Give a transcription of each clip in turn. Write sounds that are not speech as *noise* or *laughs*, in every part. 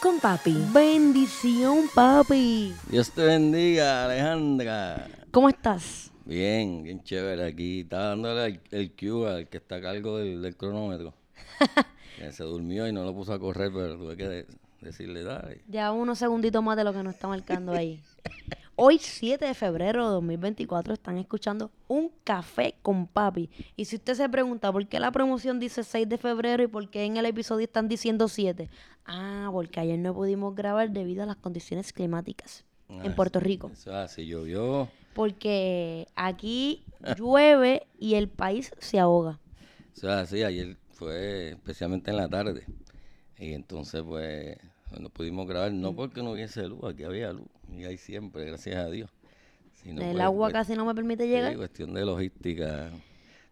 con Papi. Bendición, papi. Dios te bendiga, Alejandra. ¿Cómo estás? Bien, bien chévere. Aquí está dándole el, el cue al que está a cargo del, del cronómetro. *laughs* que se durmió y no lo puso a correr, pero tuve que de- decirle, dale. Ya unos segunditos más de lo que nos está marcando ahí. *laughs* Hoy, 7 de febrero de 2024, están escuchando Un Café con Papi. Y si usted se pregunta por qué la promoción dice 6 de febrero y por qué en el episodio están diciendo 7. Ah, porque ayer no pudimos grabar debido a las condiciones climáticas en Ah, Puerto Rico. Eso es así, llovió. Porque aquí llueve y el país se ahoga. Eso es así, ayer fue especialmente en la tarde. Y entonces, pues, no pudimos grabar, Mm. no porque no hubiese luz, aquí había luz. Y hay siempre, gracias a Dios. El pues, agua pues, casi no me permite Sí, llegar. cuestión de logística.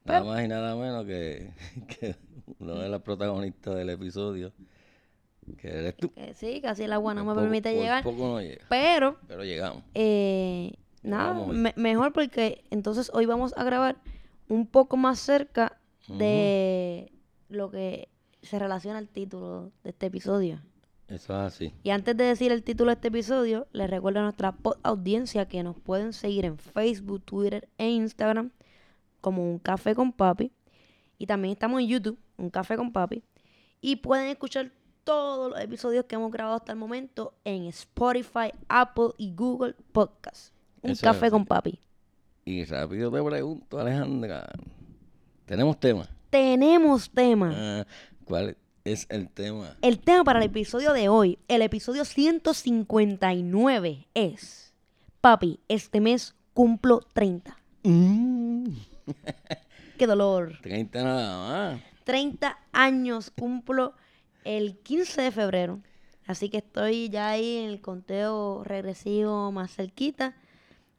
Nada más y nada menos que, *laughs* que uno de los protagonistas del episodio, que eres tú. Sí, casi el agua no Por me poco- permite llegar. poco no llega, Pero pero llegamos. Eh, nada, me- mejor porque entonces hoy vamos a grabar un poco más cerca de lo que se relaciona al título de este episodio. Eso es así. Y antes de decir el título de este episodio, les recuerdo a nuestra pod- audiencia que nos pueden seguir en Facebook, Twitter e Instagram como Un Café con Papi. Y también estamos en YouTube, Un Café con Papi. Y pueden escuchar todos los episodios que hemos grabado hasta el momento en Spotify, Apple y Google Podcast. Un Eso Café con Papi. Y rápido te pregunto, Alejandra, ¿tenemos tema? Tenemos tema. Ah, ¿Cuál es el tema? El tema para el episodio de hoy, el episodio 159 es, papi, este mes cumplo 30. Mm, *laughs* Qué dolor. 30 nada más. 30 años cumplo el 15 de febrero. Así que estoy ya ahí en el conteo regresivo más cerquita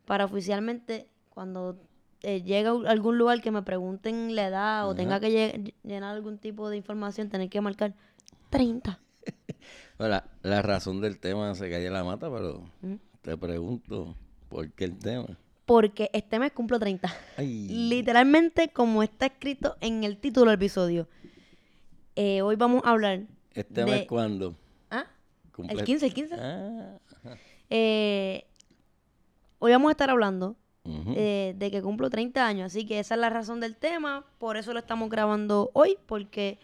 para oficialmente cuando eh, llegue a algún lugar que me pregunten la edad o tenga que lle- llenar algún tipo de información, tener que marcar 30. *laughs* Ahora, la razón del tema se cae la mata, pero Mm. te pregunto, ¿por qué el tema? Porque este mes cumplo 30. Ay, Literalmente como está escrito en el título del episodio. Eh, hoy vamos a hablar... ¿este de- mes cuándo? ¿Ah? Cumple- El 15, el 15. Ah, Eh, hoy vamos a estar hablando eh, de que cumplo 30 años, así que esa es la razón del tema, por eso lo estamos grabando hoy, porque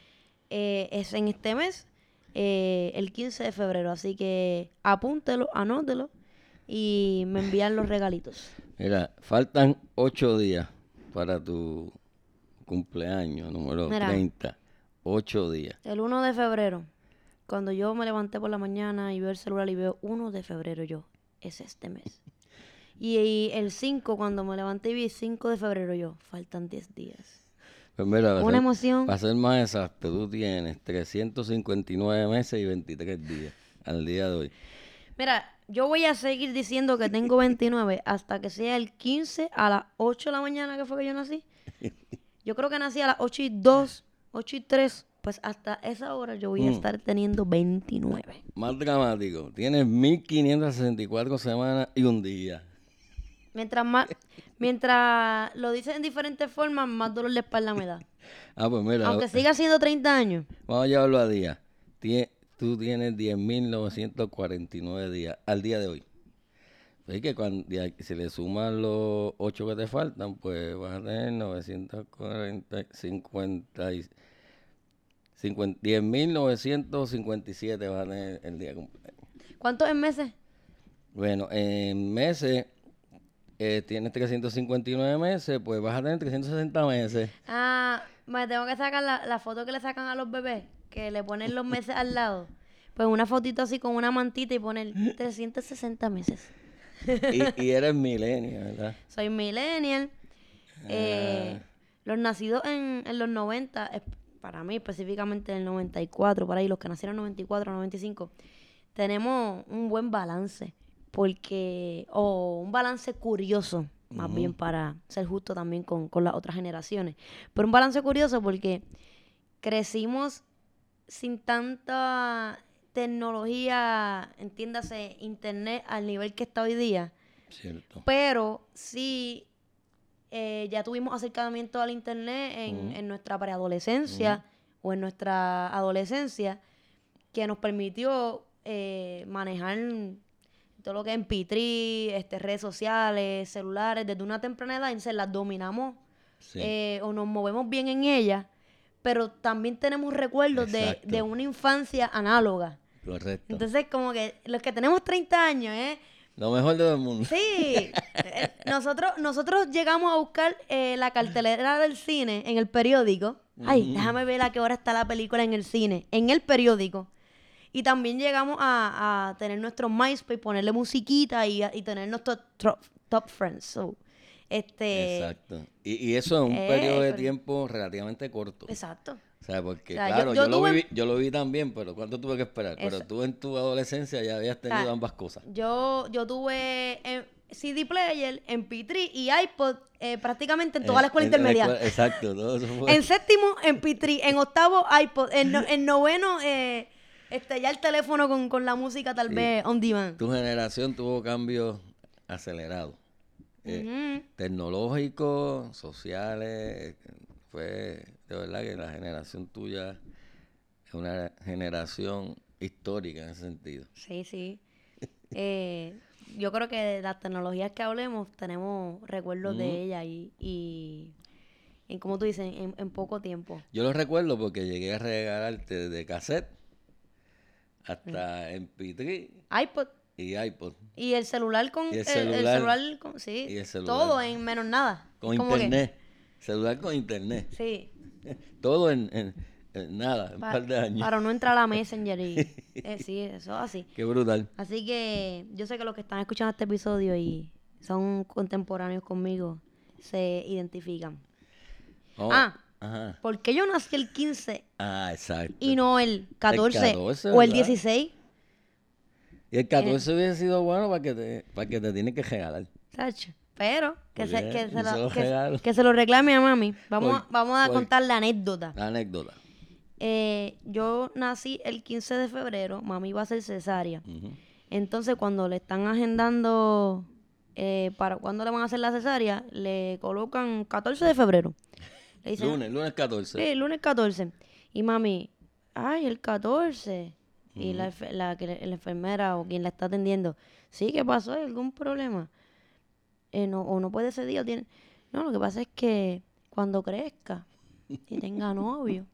eh, es en este mes, eh, el 15 de febrero, así que apúntelo, anótelo y me envían los *laughs* regalitos. Mira, faltan ocho días para tu cumpleaños número Mira. 30. Ocho días. El 1 de febrero, cuando yo me levanté por la mañana y veo el celular y veo 1 de febrero, yo, es este mes. *laughs* Y, y el 5, cuando me levanté y vi 5 de febrero, yo, faltan 10 días. Pues mira, Una ser- emoción. Para ser más exacto, tú tienes 359 meses y 23 días al día de hoy. Mira, yo voy a seguir diciendo que tengo 29 hasta que sea el 15 a las 8 de la mañana que fue que yo nací. *laughs* Yo creo que nací a las 8 y 2, 8 y 3. Pues hasta esa hora yo voy a Mm. estar teniendo 29. Más dramático, tienes 1564 semanas y un día. Mientras más, mientras lo dicen en diferentes formas, más dolor de espalda me da. *laughs* Ah, pues mira, Aunque siga siendo 30 años. vamos a llevarlo a día. Tie- tú tienes 10.949 días al día de hoy. Es que cuando, le suman los 8 que te faltan, pues vas a tener 940, 50, y- 50 10.957 vas a tener el día completo. ¿Cuántos en meses? Bueno, en meses, eh, tienes 359 meses, pues vas a tener 360 meses. Ah, me tengo que sacar la, la foto que le sacan a los bebés, que le ponen los meses al lado. Pues una fotito así con una mantita y poner 360 meses. Y, *laughs* y eres millennial, ¿verdad? Soy millennial. Eh, Ah. los nacidos en, en los 90, es- para mí específicamente en el 94, por ahí los que nacieron en 94, 95, tenemos un buen balance. Porque, o un balance curioso, más bien para ser justo también con, con las otras generaciones. Pero un balance curioso porque crecimos sin tanta tecnología, entiéndase, internet al nivel que está hoy día, Cierto. pero sí eh, ya tuvimos acercamiento al internet en, en nuestra preadolescencia o en nuestra adolescencia, que nos permitió eh, manejar todo lo que es MP3, este, redes sociales, celulares, desde una temprana edad, se las dominamos Sí. eh, o nos movemos bien en ellas, pero también tenemos recuerdos de, de una infancia análoga. Correcto. Entonces, como que los que tenemos 30 años, ¿eh? Lo mejor de todo el mundo. Sí, *laughs* eh, nosotros, nosotros llegamos a buscar eh, la cartelera del cine en el periódico. Ay, déjame ver a qué hora está la película en el cine, en el periódico. Y también llegamos a, a tener nuestro MySpace, ponerle musiquita y, y tener nuestros top, top friends. So, este, Exacto. Y, y eso es un eh, periodo de pero- tiempo relativamente corto. Exacto. O sea, porque O sea, yo- claro, yo yo, lo viví, yo lo vi también, pero ¿cuánto tuve que esperar? Pero tú en tu adolescencia ya habías tenido sea, ambas cosas. Yo, yo tuve eh, CD player, MP3 y iPod eh, prácticamente en toda la escuela En- en la intermedia. escuela- exacto, todo eso fue. En séptimo, MP3. En octavo, iPod. En, no- en noveno, eh, este, ya el teléfono con, con la música tal Sí. vez on demand. Tu generación tuvo cambios acelerados. eh, tecnológicos, sociales. Fue de verdad que la generación tuya es una generación histórica en ese sentido. Sí, sí. *laughs* Eh, yo creo que de las tecnologías que hablemos tenemos recuerdos de ella y, y, y como tú dices, en, en poco tiempo. Yo lo recuerdo porque llegué a regalarte de cassette hasta MP3 iPod y iPod. y el celular con... Y el el celular. celular con- sí, Y el celular. todo en menos nada. Con que- internet. Celular con internet. sí. *laughs* Todo en, en- en nada, en un Pa- par de años. Para no entrar a Messenger y... *laughs* eh, sí, eso así. Qué brutal. Así que yo sé que los que están escuchando este episodio y son contemporáneos conmigo se identifican. Ah. Ajá. ¿Por qué yo nací el 15 Ah, exacto. y no el 14, 14, o el ¿verdad? 16? Y el 14 hubiese sido bueno para que te, para que te que regalar. Tacho. Pero que se, que, bien, se lo, que- que se lo reclame a mami. Vamos, a, Por- vamos a contar la anécdota. La anécdota. Eh, yo nací el 15 de febrero, mami iba a ser cesárea. Ujú. Entonces, cuando le están agendando eh, para cuándo le van a hacer la cesárea, le colocan 14 de febrero. Le dicen, Lunes, lunes 14. Sí, lunes 14. Y mami, ay, el 14. Y la, la, le- la enfermera o quien la está atendiendo, sí, ¿qué pasó? ¿Hay algún problema? Eh, no, o no puede ese día. Tiene... No, lo que pasa es que cuando crezca y tenga novio,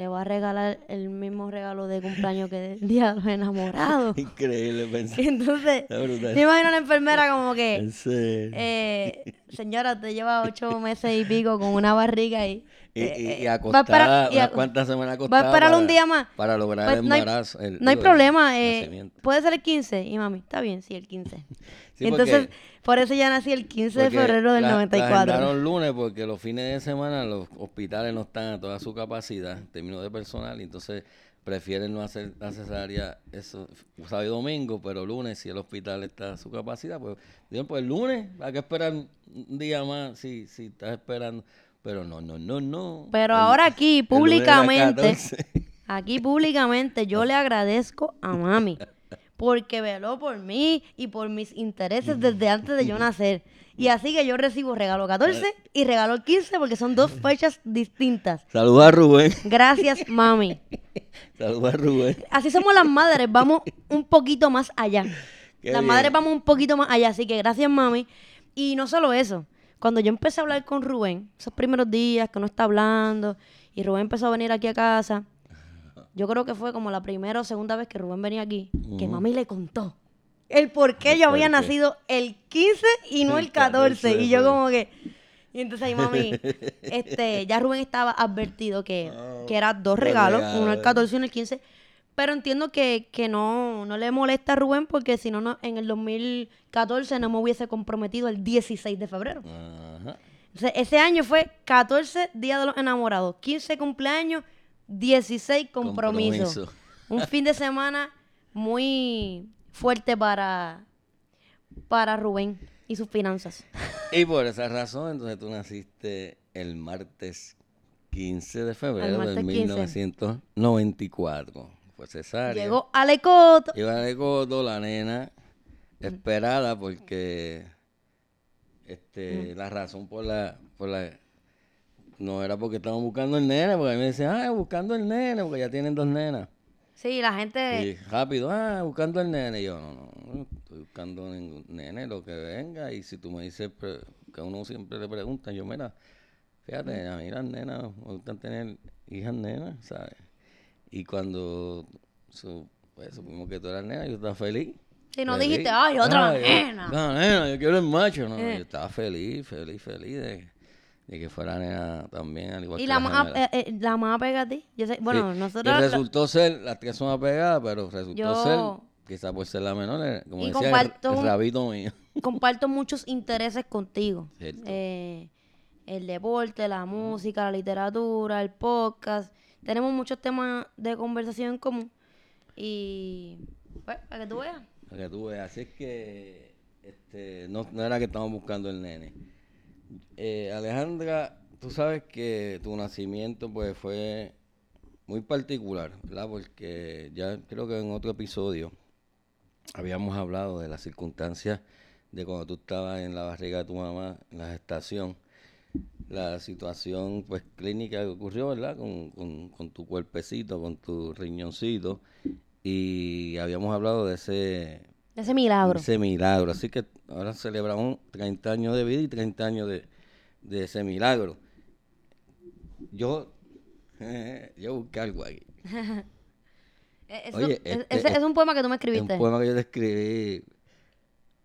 le va a regalar el mismo regalo de cumpleaños que el día de los enamorados. *laughs* Increíble pensar. Entonces, me imagino a la enfermera como que, eh, *laughs* señora, te lleva ocho meses y pico con una barriga y... y, eh, y, eh, y va a acostada, esperar- y unas a- cuantas semanas va a acostada. esperar un para- día más. Para lograr Pues el no hay- embarazo. el- No hay el problema, eh, puede ser el 15. Y mami, está bien, sí, el 15. *laughs* Sí, Entonces, por eso ya nací el 15 de febrero del la- La 94. agendaron lunes porque los fines de semana los hospitales no están a toda su capacidad, en términos de personal, y entonces prefieren no hacer la cesárea eso, sábado y domingo, pero lunes si el hospital está a su capacidad, pues digo, pues el lunes hay que esperar un día más si, si estás esperando. Pero no, no, no, no. Pero El- ahora aquí, públicamente, 14. *laughs* aquí públicamente, yo le agradezco a mami. Porque veló por mí y por mis intereses desde antes de yo nacer. Y así que yo recibo regalo 14 y regalo 15 porque son dos fechas distintas. Saluda a Rubén. Gracias, mami. *laughs* Saluda a Rubén. Así somos las madres, vamos un poquito más allá. Qué las bien. madres vamos un poquito más allá, así que gracias, mami. Y no solo eso, cuando yo empecé a hablar con Rubén, esos primeros días que no está hablando, y Rubén empezó a venir aquí a casa, yo creo que fue como la primera o segunda vez que Rubén venía aquí, que mami le contó el por qué yo había nacido el 15 y no El el 14. 14 Y yo como que... Y entonces ahí mami, *laughs* este, ya Rubén estaba advertido que, que era dos regalos. uno el 14 y uno el 15. Pero entiendo que, que no, no le molesta a Rubén porque si no, no, en el 2014 no me hubiese comprometido el 16 de febrero. Ajá. Entonces, ese año fue 14 Día de los Enamorados, 15 cumpleaños, 16 compromisos. Compromiso. Un fin de semana muy fuerte para, para Rubén y sus finanzas. Y por esa razón, entonces tú naciste el martes 15 de febrero de martes 15. 1994. Fue cesárea. Llegó Alecoto. De codo la nena esperada porque este la razón por la por la no era porque estaban buscando el nene, porque a mí me decían, ah, buscando el nene, porque ya tienen dos nenas. Sí, la gente... Y rápido, ah, buscando el nene. Y yo, no, no, no estoy buscando ningún nene, lo que venga. Y si tú me dices pre- que a uno siempre le preguntan, yo, mira, fíjate, a mí las nenas, me gustan tener hijas nenas, ¿sabes? Y cuando su- pues, supimos que tú eras nena, yo estaba feliz. Si no Feliz. dijiste, ay, otra Ay, nena. No, nena, yo quiero el macho. No, Eh. yo estaba feliz, feliz, feliz de, de que fuera nena también, al igual Y que la más, eh, eh, la más apega a ti. Yo sé, bueno, Sí, nosotros... Y resultó ser, las tres son apegadas, pero resultó Yo- ser, quizá por ser la menor, como Y decía, comparto el, rabito mío. *laughs* comparto muchos intereses contigo. El deporte, la música, la literatura, el podcast. Tenemos muchos temas de conversación en común. Y pues, para que tú veas. Para que tú veas. Así es que este, no, no era que estamos buscando el nene. Eh, Alejandra, tú sabes que tu nacimiento pues fue muy particular, ¿verdad? Porque ya creo que en otro episodio habíamos hablado de las circunstancias de cuando tú estabas en la barriga de tu mamá, en la gestación, la situación pues clínica que ocurrió, ¿verdad? Con, con, con tu cuerpecito, con tu riñoncito, y habíamos hablado de ese, Ese milagro. ese milagro. Así que ahora celebramos 30 años de vida y 30 años de, de ese milagro. Yo, *laughs* yo busqué algo aquí. *laughs* Oye, es- este- es un poema que tú me Es escribiste. un poema que yo te escribí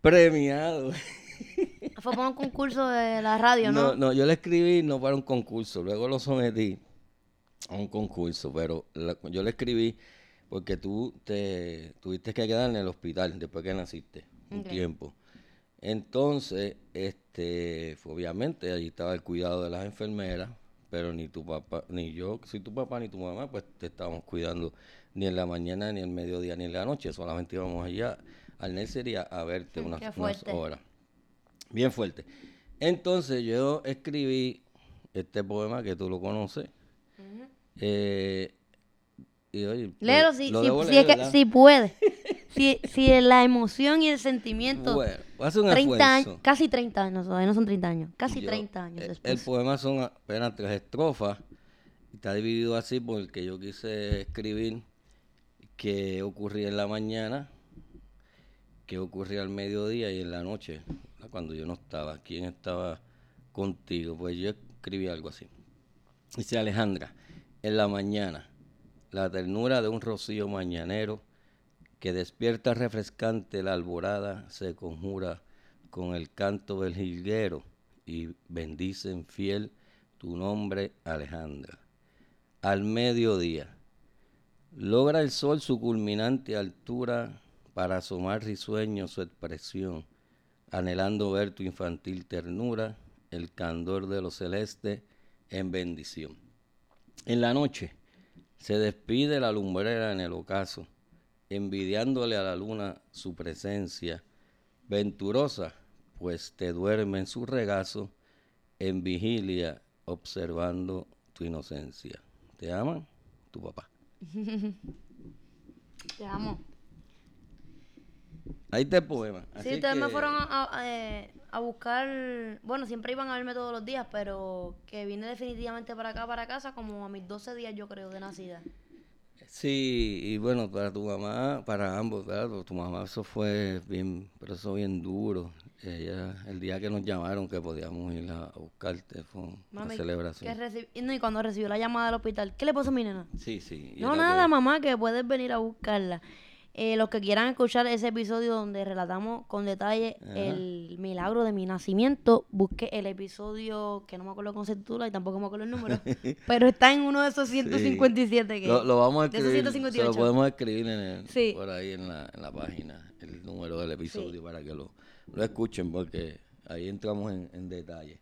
premiado. *laughs* Fue por un concurso de la radio, ¿no? No, no, yo lo escribí no para un concurso, luego lo sometí a un concurso, pero la- yo lo escribí porque tú te tuviste que quedar en el hospital después que naciste, un tiempo. Entonces, este, obviamente allí estaba el cuidado de las enfermeras, pero ni tu papá, ni yo, si tu papá ni tu mamá, pues te estábamos cuidando ni en la mañana, ni en el mediodía, ni en la noche, solamente íbamos allá al nursery a, a verte unas, unas horas. Bien fuerte. Entonces yo escribí este poema que tú lo conoces. eh, y oye, lo- Léelo si, si, si leer, es que, ¿verdad? si puede. si, si la emoción y el sentimiento. Bueno, hacer un 30 años, casi 30 años, todavía no son 30 años, casi Yo- 30 años eh, después. El poema son apenas tres estrofas. Está dividido así porque yo quise escribir qué ocurría en la mañana, qué ocurría al mediodía y en la noche. Cuando yo no estaba. ¿Quién estaba contigo? Pues yo escribí algo así. Dice Alejandra, en la mañana, la ternura de un rocío mañanero que despierta refrescante la alborada se conjura con el canto del jilguero y bendicen fiel tu nombre Alejandra. Al mediodía, logra el sol su culminante altura para asomar risueño su expresión, anhelando ver tu infantil ternura, el candor de lo celeste en bendición. En la noche se despide la lumbrera en el ocaso, envidiándole a la luna su presencia, venturosa, pues te duerme en su regazo, en vigilia, observando tu inocencia. ¿Te aman? Tu papá. *laughs* Te amo. Ahí está el poema. Sí, ustedes me que- fueron a, a- eh, a buscar, bueno, siempre iban a verme todos los días, pero que vine definitivamente para acá, para casa, como a mis 12 días, yo creo, de nacida. Sí, y bueno, para tu mamá, para ambos, ¿verdad? Tu mamá eso fue bien, pero eso bien duro. Ella, el día que nos llamaron que podíamos ir a, buscarte fue una Mami, celebración. que no, y cuando recibió la llamada del hospital, ¿qué le pasó a mi nena? Sí, sí. No, nada, que- mamá, que puedes venir a buscarla. Eh, los que quieran escuchar ese episodio donde relatamos con detalle Ajá. el milagro de mi nacimiento, busque el episodio que no me acuerdo cómo se titula y tampoco me acuerdo el número, *laughs* pero está en uno de esos 157 que... Lo, lo vamos a de esos escribir, se 158. lo podemos escribir en el- Sí. por ahí en la, en la página, el número del episodio para que lo, lo escuchen porque ahí entramos en, en detalle.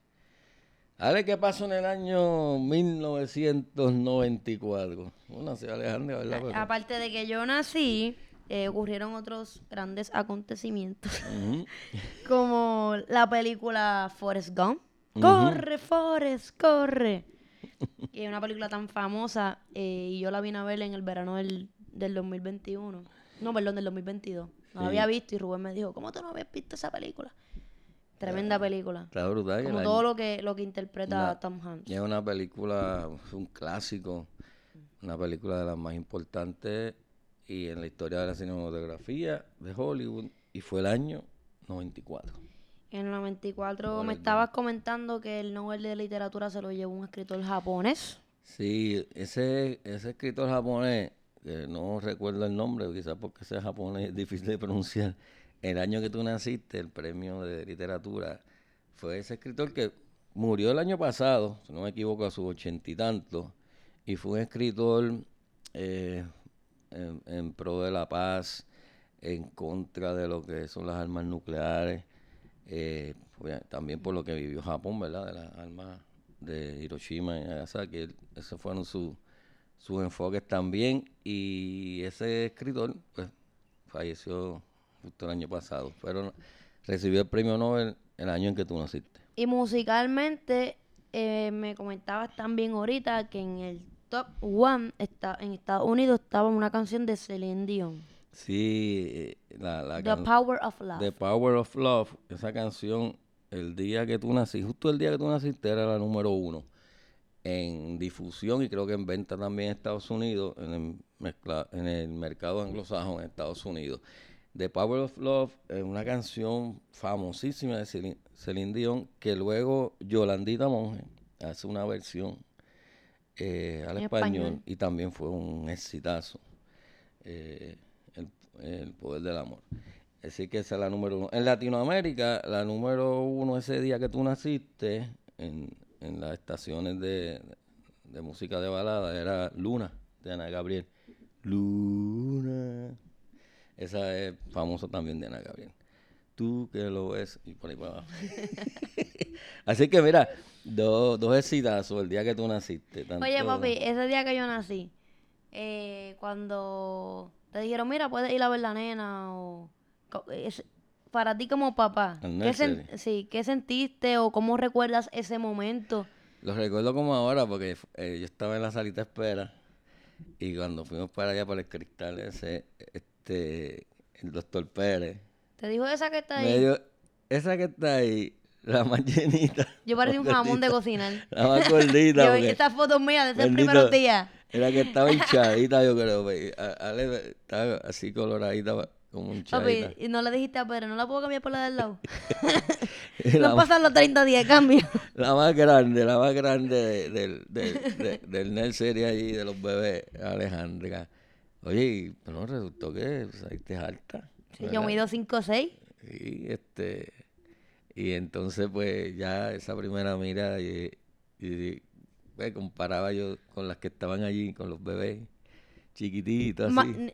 A ver qué pasó en el año 1994. Bueno, sí, Alejandra, ¿verdad? Aparte de que yo nací, eh, ocurrieron otros grandes acontecimientos, *laughs* como la película Forrest Gump. ¡Corre, Forrest, corre! *laughs* y es una película tan famosa eh, y yo la vine a ver en el verano del, del 2021. No, perdón, del 2022. No la había visto y Rubén me dijo, ¿cómo tú no habías visto esa película? Tremenda película. Está brutal. que Como todo lo que, lo que interpreta Tom Hanks. Es una película, un clásico, una película de las más importantes y en la historia de la cinematografía de Hollywood y fue el año 94. En el 94 Forrest me estabas comentando que el Nobel de Literatura se lo llevó un escritor japonés. Sí, ese, ese escritor japonés, que no recuerdo el nombre, quizás porque ese japonés es difícil de pronunciar, el año que tú naciste, el premio de literatura, fue ese escritor que murió el año pasado, si no me equivoco, a sus ochenta y tantos, y fue un escritor eh, en, pro de la paz, en contra de lo que son las armas nucleares, eh, también por lo que vivió Japón, ¿verdad? De las armas de Hiroshima y Nagasaki, esos fueron su- sus enfoques también, y ese escritor, pues, falleció justo el año pasado, pero recibió el premio Nobel el año en que tú naciste. Y musicalmente eh, me comentabas también ahorita que en el top one está, en Estados Unidos estaba una canción de Celine Dion. Sí, eh, la, la The Power of Love. The Power of Love, esa canción, el día que tú naciste, justo el día que tú naciste era la número uno en difusión y creo que en venta también en Estados Unidos, en el, mezcla- en el mercado anglosajón en Estados Unidos. The Power of Love es una canción famosísima de Celine, Celine Dion que luego Yolandita Monge hace una versión eh, al español, español. y también fue un exitazo. eh, el, el poder del amor. Así que esa es la número uno. En Latinoamérica, la número uno ese día que tú naciste, en, en las estaciones de, de música de balada, era Luna, de Ana Gabriel. Luna. Esa es famosa también de Ana Gabriel. Tú que lo ves, y por ahí para abajo. *laughs* Así que mira, dos, dos exitazos el día que tú naciste. tanto- Oye, papi, ese día que yo nací, eh, cuando te dijeron, mira, puedes ir a ver la nena, o es- para ti como papá, ¿qué, sen- sí, ¿qué sentiste o cómo recuerdas ese momento? Lo recuerdo como ahora porque eh, yo estaba en la salita de espera y cuando fuimos para allá por el cristal ese, este, el doctor Pérez, Te dijo esa que está ahí. dio, esa que está ahí, la más *laughs* llenita. Yo parecía un jamón de cocinar. La más gordita. *laughs* Yo- porque estas fotos mías de esos bendito, primeros días. Era que estaba *laughs* hinchadita, yo creo. Ale estaba así coloradita, como Papi, hinchadita. y no le dijiste a Pedro, no la puedo cambiar por la del lado. La no pasan los 30 días cambio. La más grande, la más grande de- del, del, de- del nursery allí, de los bebés, Alejandra. Oye, pero resultó que saliste alta. Sí, yo mido 5 o 6. Y este, y entonces pues ya esa primera mira y, y, pues, comparaba yo con las que estaban allí, con los bebés chiquititos así.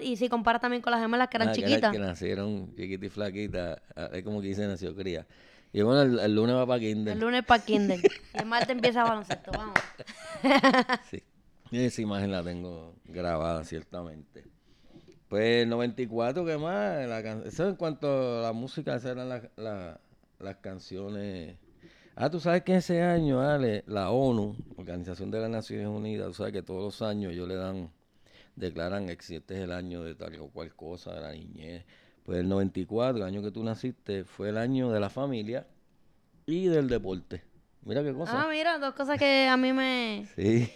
y si comparas también con las gemelas que eran Ah, que chiquitas. Que nacieron chiquitas y flaquitas, ah, es como que dice nació cría. Y bueno, el, el lunes va para Kinder. El lunes para Kinder. y el martes empieza baloncesto. Vamos. *laughs* Sí. Esa imagen la tengo grabada, ciertamente. Pues el 94, ¿qué más? La can- Eso en cuanto a la música, esas eran las- canciones. Ah, tú sabes que ese año, Ale, la ONU, Organización de las Naciones Unidas, tú sabes que todos los años ellos le dan, declaran que si este es el año de tal o cual cosa, de la niñez. Pues el 94, el año que tú naciste, fue el año de la familia y del deporte. Mira qué cosa. Ah, mira, dos cosas que a mí me, *laughs* Sí.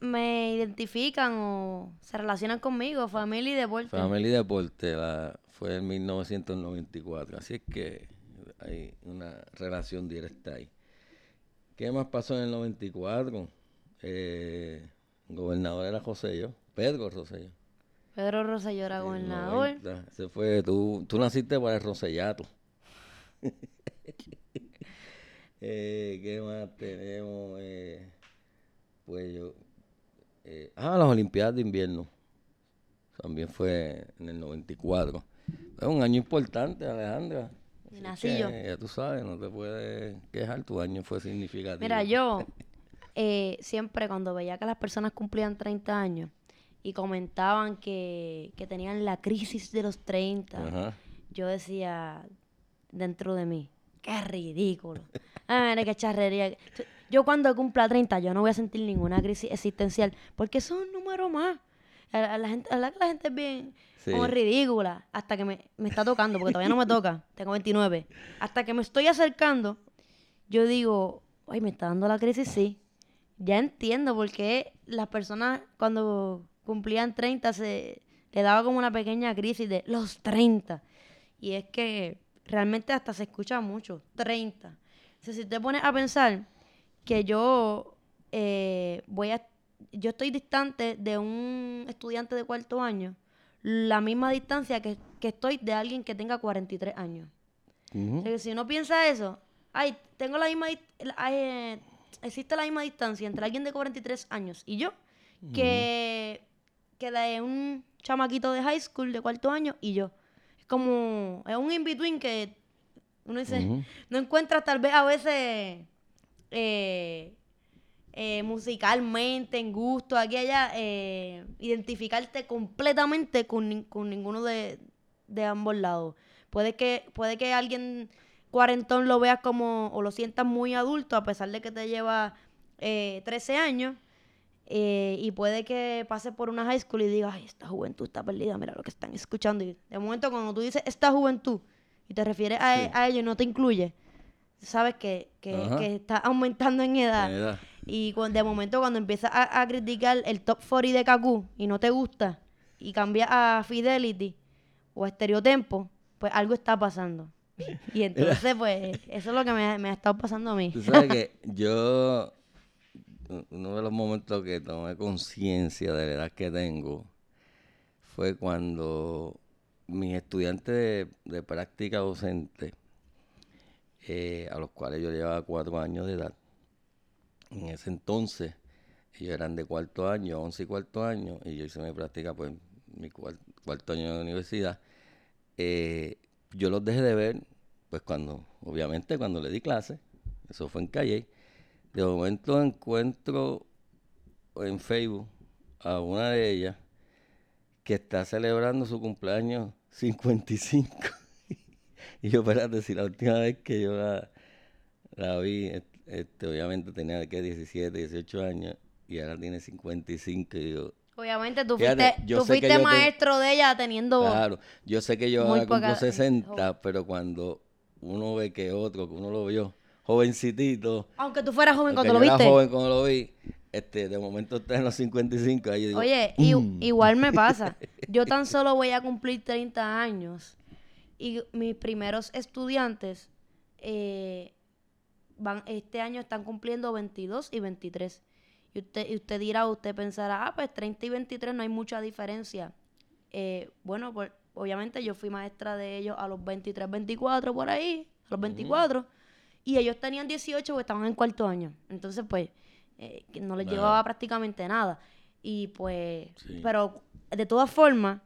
Me identifican o se relacionan conmigo, familia y deporte. Familia y Deporte la, fue en 1994, así es que hay una relación directa ahí. ¿Qué más pasó en el 94? Eh, gobernador era Rosselló, Pedro Rosselló. Pedro Rosselló era el gobernador. 90, Ese fue, tú, tú naciste para el Rosellato. *laughs* *laughs* eh, ¿Qué más tenemos? Eh, pues yo... eh, ah, las Olimpiadas de Invierno. También fue en el 94. Es un año importante, Alejandra. Nací que, yo. Ya tú sabes, no te puedes quejar, tu año fue significativo. Mira, yo *laughs* eh, siempre cuando veía que las personas cumplían 30 años, y comentaban que, que tenían la crisis de los 30, Ajá. yo decía dentro de mí, qué ridículo. Ay, mira, qué charrería. Yo cuando cumpla 30, yo no voy a sentir ninguna crisis existencial, porque eso es un número más. A, a la gente, la, la gente es bien Sí. como ridícula, hasta que me, me está tocando, porque todavía no me toca, *laughs* tengo 29. Hasta que me estoy acercando, yo digo, ay, me está dando la crisis, sí. Ya entiendo por qué las personas cuando cumplían 30 se le daba como una pequeña crisis de los 30. Y es que realmente hasta se escucha mucho, 30. Entonces, si te pones a pensar que yo eh, voy a, yo estoy distante de un estudiante de cuarto año, la misma distancia que, que estoy de alguien que tenga 43 años. Ujú. O sea, que si uno piensa eso, ay, tengo la misma, eh, existe la misma distancia entre alguien de 43 años y yo, que, que de un chamaquito de high school de cuarto año y yo. Es como, es un in-between que uno dice, no encuentras tal vez a veces eh, eh, musicalmente, en gusto, aquí y allá, eh, identificarte completamente con, con ninguno de, de ambos lados. Puede que, puede que alguien cuarentón lo veas como, o lo sientas muy adulto, a pesar de que te lleva eh, 13 años, y puede que pase por una high school y digas, ay, esta juventud está perdida, mira lo que están escuchando. Y de momento cuando tú dices esta juventud y te refieres a, Sí. a ello y no te incluye, sabes que, que, está aumentando en edad. En edad. Y cu- de momento cuando empiezas a, a criticar el top 40 de Kaku y no te gusta y cambias a Fidelity o a Estereotempo, pues algo está pasando. Y *laughs* entonces, pues, eso es lo que me, me ha estado pasando a mí. Tú sabes que *laughs* yo, uno de los momentos que tomé conciencia de la edad que tengo fue cuando mis estudiantes de, de práctica docente, eh, a los cuales yo llevaba cuatro años de edad, en ese entonces ellos eran de cuarto año, once y cuarto año, y yo hice mi práctica pues mi cuar- cuarto año de universidad, eh, yo los dejé de ver, pues cuando, obviamente cuando le di clase, eso fue en Calle, de momento encuentro en Facebook a una de ellas que está celebrando su cumpleaños 55. *laughs* y yo, espérate, si la última vez que yo la, la vi, este, obviamente tenía que 17, 18 años, y ahora tiene 55, y digo, Obviamente tú Fíjate, fuiste, yo tú fuiste yo te- maestro de ella teniendo... Claro, yo sé que yo ahora cumplo poca- 60, pero cuando uno ve que otro, que uno lo vio jovencitito, Aunque tú fueras joven cuando lo yo viste. era joven cuando lo vi, este, de momento está en los 55, ahí yo digo, Oye, "Mm". igual me pasa. *laughs* Yo tan solo voy a cumplir 30 años y mis primeros estudiantes eh, van este año están cumpliendo 22 y 23. Y usted, y usted dirá, usted pensará, ah, pues 30 y 23 no hay mucha diferencia. Eh, bueno, pues obviamente yo fui maestra de ellos a los 23, 24 por ahí, a los 24. Y ellos tenían 18 o estaban en cuarto año. Entonces, pues, eh, no les llevaba prácticamente nada. Y pues, Sí. pero de todas formas,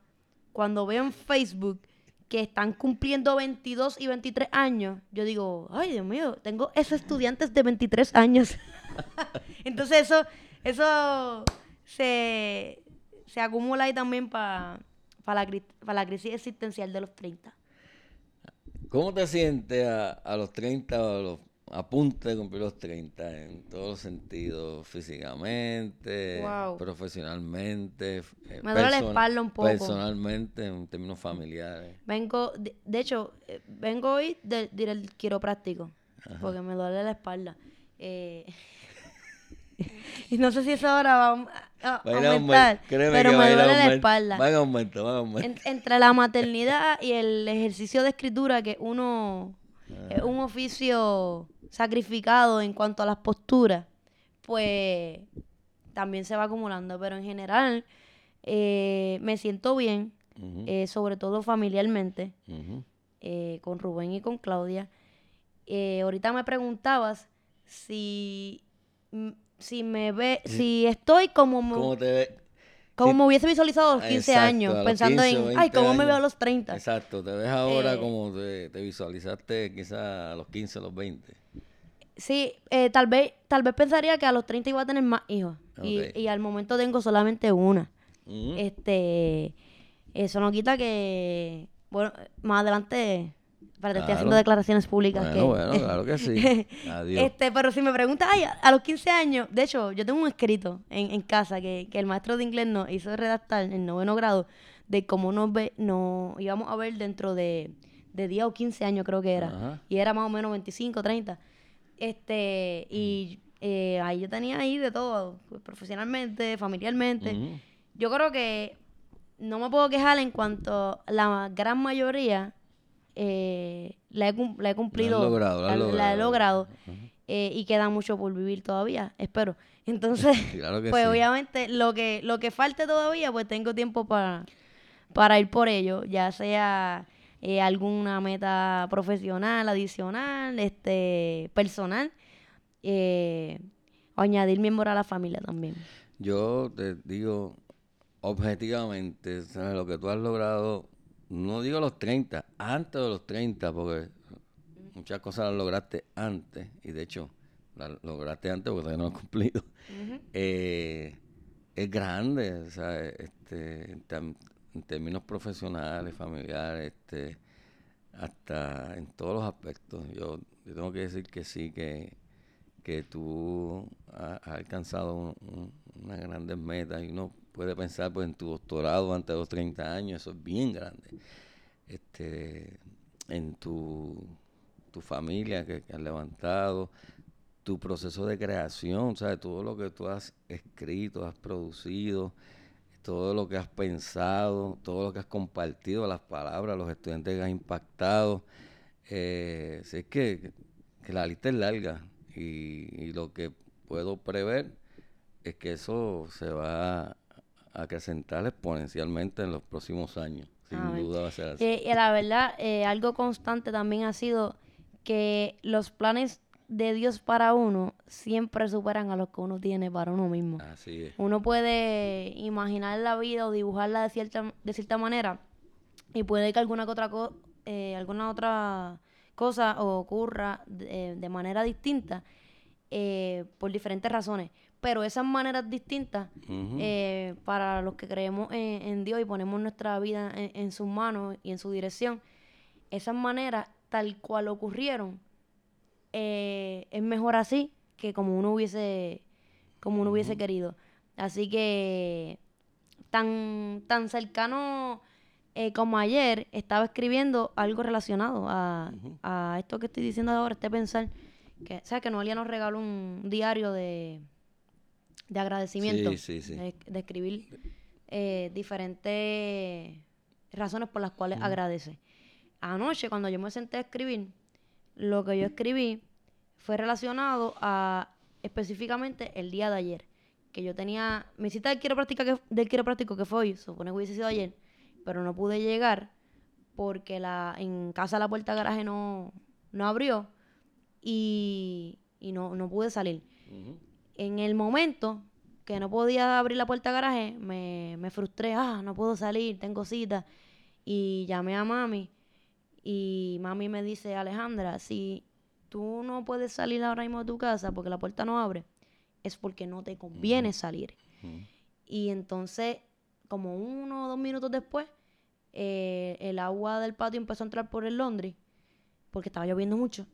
cuando veo en Facebook que están cumpliendo 22 y 23 años, yo digo, ay Dios mío, tengo esos estudiantes de 23 años. *laughs* Entonces eso, eso se, se acumula ahí también para la, cri- pa la crisis existencial de los 30. ¿Cómo te sientes a, a los 30 o a, los, a punto de cumplir los 30 en todos los sentidos, físicamente, Wow. profesionalmente, eh, Me duele la espalda un poco. personalmente, en términos familiares? Vengo, de, de hecho, eh, vengo hoy de- del quiropráctico, porque me duele la espalda. Eh, *laughs* y no sé si eso ahora va a a, a a aumentar, créeme pero me a a duele la espalda. Va en aumento, va en aumento. En- entre la maternidad y el ejercicio de escritura, que uno es un oficio sacrificado en cuanto a las posturas, pues también se va acumulando. Pero en general, eh, me siento bien, eh, sobre todo familiarmente, eh, con Rubén y con Claudia. Ahorita me preguntabas si, si me ve, si estoy como, me- ¿Cómo te ves? como sí. me hubiese visualizado a los 15 Exacto, años, los pensando 15 o en, 20 ay, ¿cómo me veo a los 30? Exacto, te ves ahora Eh, como te, te visualizaste quizás a los 15, a los 20. Sí, eh, tal vez tal vez pensaría que a los 30 iba a tener más hijos. Y, y al momento tengo solamente una. Ujú. Este, eso no quita que, bueno, más adelante, para estoy haciendo Claro. declaraciones públicas Bueno, que... bueno, claro que sí. *laughs* Adiós. Este, pero si me preguntas, ay, a, a los 15 años, de hecho, yo tengo un escrito en, en casa que, que el maestro de inglés nos hizo redactar en noveno grado de cómo nos, ve, nos íbamos a ver dentro de, de 10 o 15 años, creo que era. Ajá. Y era más o menos 25, 30. Este, y eh, ahí yo tenía ahí de todo, pues, profesionalmente, familiarmente. Yo creo que no me puedo quejar en cuanto la gran mayoría eh, la, he, la he cumplido. logrado, la has la- he logrado. logrado. eh, y queda mucho por vivir todavía, espero. *laughs* Entonces, *laughs* Claro pues sí. obviamente lo que, lo que falte todavía, pues tengo tiempo para, para ir por ello, ya sea eh, alguna meta profesional, adicional, este, personal, eh, o añadir miembros a la familia también. Yo te digo objetivamente, ¿sabes? lo que tú has logrado, no digo los 30, antes de los 30, porque muchas cosas las lograste antes, y de hecho, las lograste antes porque todavía no lo has cumplido. Eh, es grande, ¿sabes? Este, en, términos profesionales, familiares, este, hasta en todos los aspectos. Yo, yo tengo que decir que sí, que, que tú ha- has alcanzado un- un- unas grandes metas y uno puede pensar pues, en tu doctorado antes de los 30 años, eso es bien grande. Este, en tu, tu familia que, que has levantado, tu proceso de creación, ¿sabes? Todo lo que tú has escrito, has producido, todo lo que has pensado, todo lo que has compartido, las palabras, los estudiantes que has impactado. Eh, es que, que la lista es larga y, y lo que puedo prever es que eso se va a acrecentar exponencialmente en los próximos años. Sin Amén. duda va a ser así. Eh, y la verdad, eh, algo constante también ha sido que los planes de Dios para uno siempre superan a los que uno tiene para uno mismo. Así es. Uno puede imaginar la vida o dibujarla de cierta, de cierta manera y puede que alguna que otra, co- eh, alguna otra cosa ocurra de, de manera distinta eh, por diferentes razones. Pero esas maneras distintas, eh, para los que creemos en, en Dios y ponemos nuestra vida en, en sus manos y en su dirección, esas maneras tal cual ocurrieron, eh, es mejor así que como uno hubiese, como uno hubiese querido. Así que tan, tan cercano eh, como ayer estaba escribiendo algo relacionado a, a esto que estoy diciendo ahora, este pensar, que, ¿sabes? Que Noelia nos regaló un diario de, de agradecimiento, Sí, sí, sí. De, de escribir eh, diferentes razones por las cuales agradece. Anoche, cuando yo me senté a escribir, lo que yo escribí fue relacionado a específicamente el día de ayer. Que yo tenía mi cita del quiropráctico que, del quiropráctico que fue hoy, supone que hubiese sido ayer, pero no pude llegar porque la, en casa la puerta de garaje no, no abrió y, y no, no pude salir. En el momento que no podía abrir la puerta de garaje, me, me frustré, ah, no puedo salir, tengo cita. Y llamé a mami y mami me dice, Alejandra, si tú no puedes salir ahora mismo de tu casa porque la puerta no abre, es porque no te conviene salir. Y entonces, como uno o dos minutos después, eh, el agua del patio empezó a entrar por el laundry, porque estaba lloviendo mucho.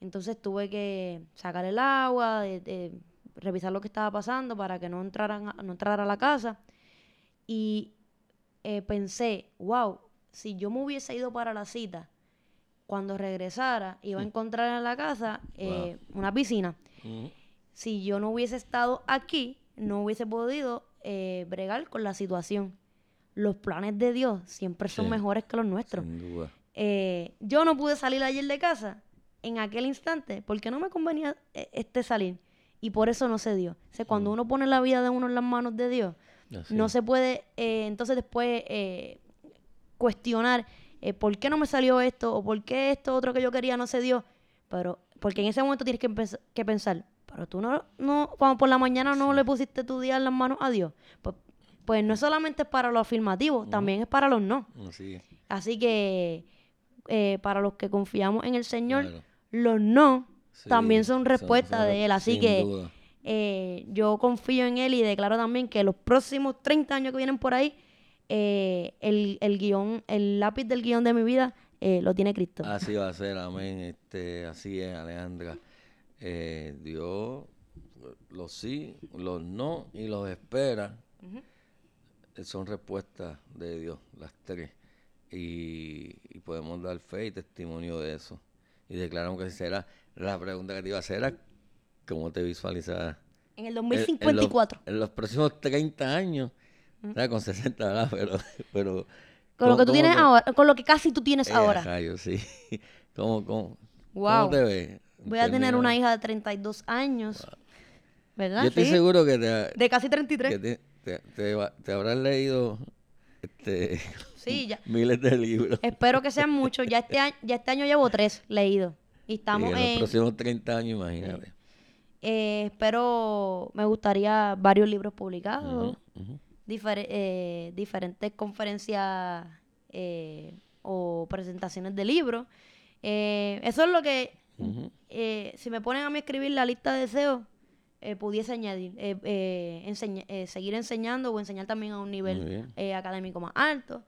Entonces tuve que sacar el agua, de- de revisar lo que estaba pasando para que no entraran, a- no entrara a la casa. Y eh, pensé, wow, si yo me hubiese ido para la cita, cuando regresara, iba a encontrar en la casa eh, una piscina Ujú. si yo no hubiese estado aquí, no hubiese podido eh, bregar con la situación. Los planes de Dios siempre son Sí. mejores que los nuestros. Sin duda. Eh, yo no pude salir ayer de casa en aquel instante porque no me convenía este salir y por eso no se dio. O sea, cuando uno pone la vida de uno en las manos de Dios, Así no es. se puede entonces después cuestionar eh, por qué no me salió esto o por qué esto otro que yo quería no se dio. Pero, porque en ese momento tienes que, pensar, pero tú no, no, cuando por la mañana no le pusiste tu día en las manos a Dios. Pues, pues no solamente es para los afirmativos, también es para los no. Así es. Así que eh, para los que confiamos en el Señor, Claro. los no Sí, también son respuesta son de Él. Así que eh, yo confío en él y declaro también que los próximos 30 años que vienen por ahí, eh, el, el guion, el lápiz del guion de mi vida eh, lo tiene Cristo. Así va a ser, amén. Este, así es, Alejandra. Eh, Dios los sí, los no y los espera. Eh, Son respuestas de Dios, las tres. Y, y podemos dar fe y testimonio de eso. Y declaramos que así será. La pregunta que te iba a hacer era, ¿cómo te visualizas? En el en- en los- 2054. En los, próximos 30 años, con 60, ¿verdad? *laughs* Pero, pero con lo ¿cómo- que tú tienes te- ahora, con lo que casi tú tienes Eh, ahora. rayos, sí. *laughs* ¿Cómo, cómo, Wow. ¿Cómo te ves? Voy a tener una hija de 32 años. ¿Verdad? Yo estoy Sí. seguro que te, De casi 33. que te, te, te te habrás leído este, *laughs* Sí, ya. miles de libros. Espero que sean muchos. Ya este año, ya este año llevo tres leídos. Y Y estamos en los próximos 30 años, imagínate. eh, espero, me gustaría varios libros publicados. Ujú. Difer- eh, diferentes conferencias eh, o presentaciones de libros. Eh, eso es lo que, eh, si me ponen a mí escribir la lista de deseos, pudiese añadir, enseña- seguir enseñando o enseñar también a un nivel académico más alto.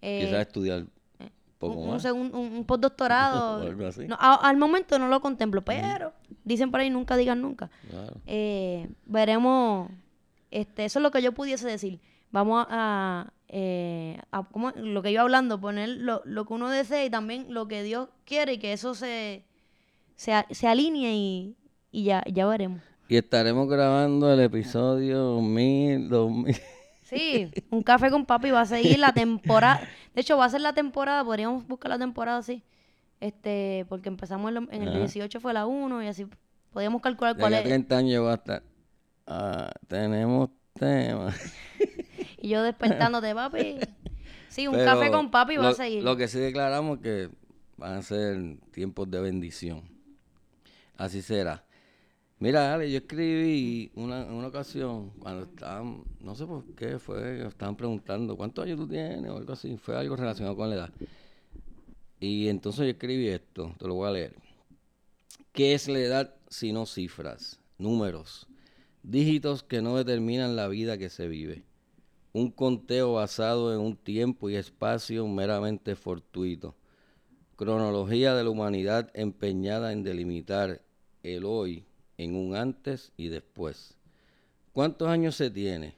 Quizás estudiar un poco un, un, *laughs* postdoctorado. No, a- al momento no lo contemplo, pero dicen por ahí nunca digan nunca. Claro. Eh, veremos, este, eso es lo que yo pudiese decir. Vamos a, eh, a- ¿cómo? lo que yo hablando, poner lo, lo que uno desea y también lo que Dios quiere y que eso se, se, alinee y, y ya, ya veremos. Y estaremos grabando el episodio 1000, 2000. Sí, un café con papi va a seguir la temporada. De hecho, va a ser la temporada, podríamos buscar la temporada así. Este, porque empezamos en, el Ajá. 18 fue la 1 y así podríamos calcular De cuál es. 30 años voy a estar. Ah, tenemos temas. *laughs* Y yo despertándote, *laughs* papi. Sí, un Pero café con papi va a seguir. Lo que sí declaramos que van a ser tiempos de bendición. Así será. Mira, Ale, yo escribí una, en una ocasión, cuando estaban, no sé por qué, fue, estaban preguntando, ¿cuántos años tú tienes? O algo así, fue algo relacionado con la edad. Y entonces yo escribí esto, te lo voy a leer. ¿Qué es la edad si no cifras, números, dígitos que no determinan la vida que se vive? Un conteo basado en un tiempo y espacio meramente fortuito. Cronología de la humanidad empeñada en delimitar el hoy en un antes y después. ¿Cuántos años se tiene?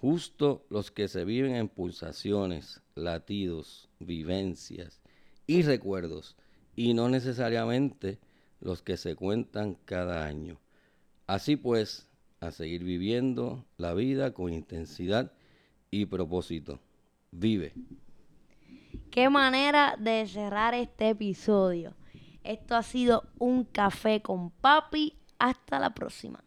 Justo los que se viven en pulsaciones, latidos, vivencias y recuerdos, y no necesariamente los que se cuentan cada año. Así pues, a seguir viviendo la vida con intensidad y propósito. Vive. Qué manera de cerrar este episodio. Esto ha sido un café con papi. Hasta la próxima.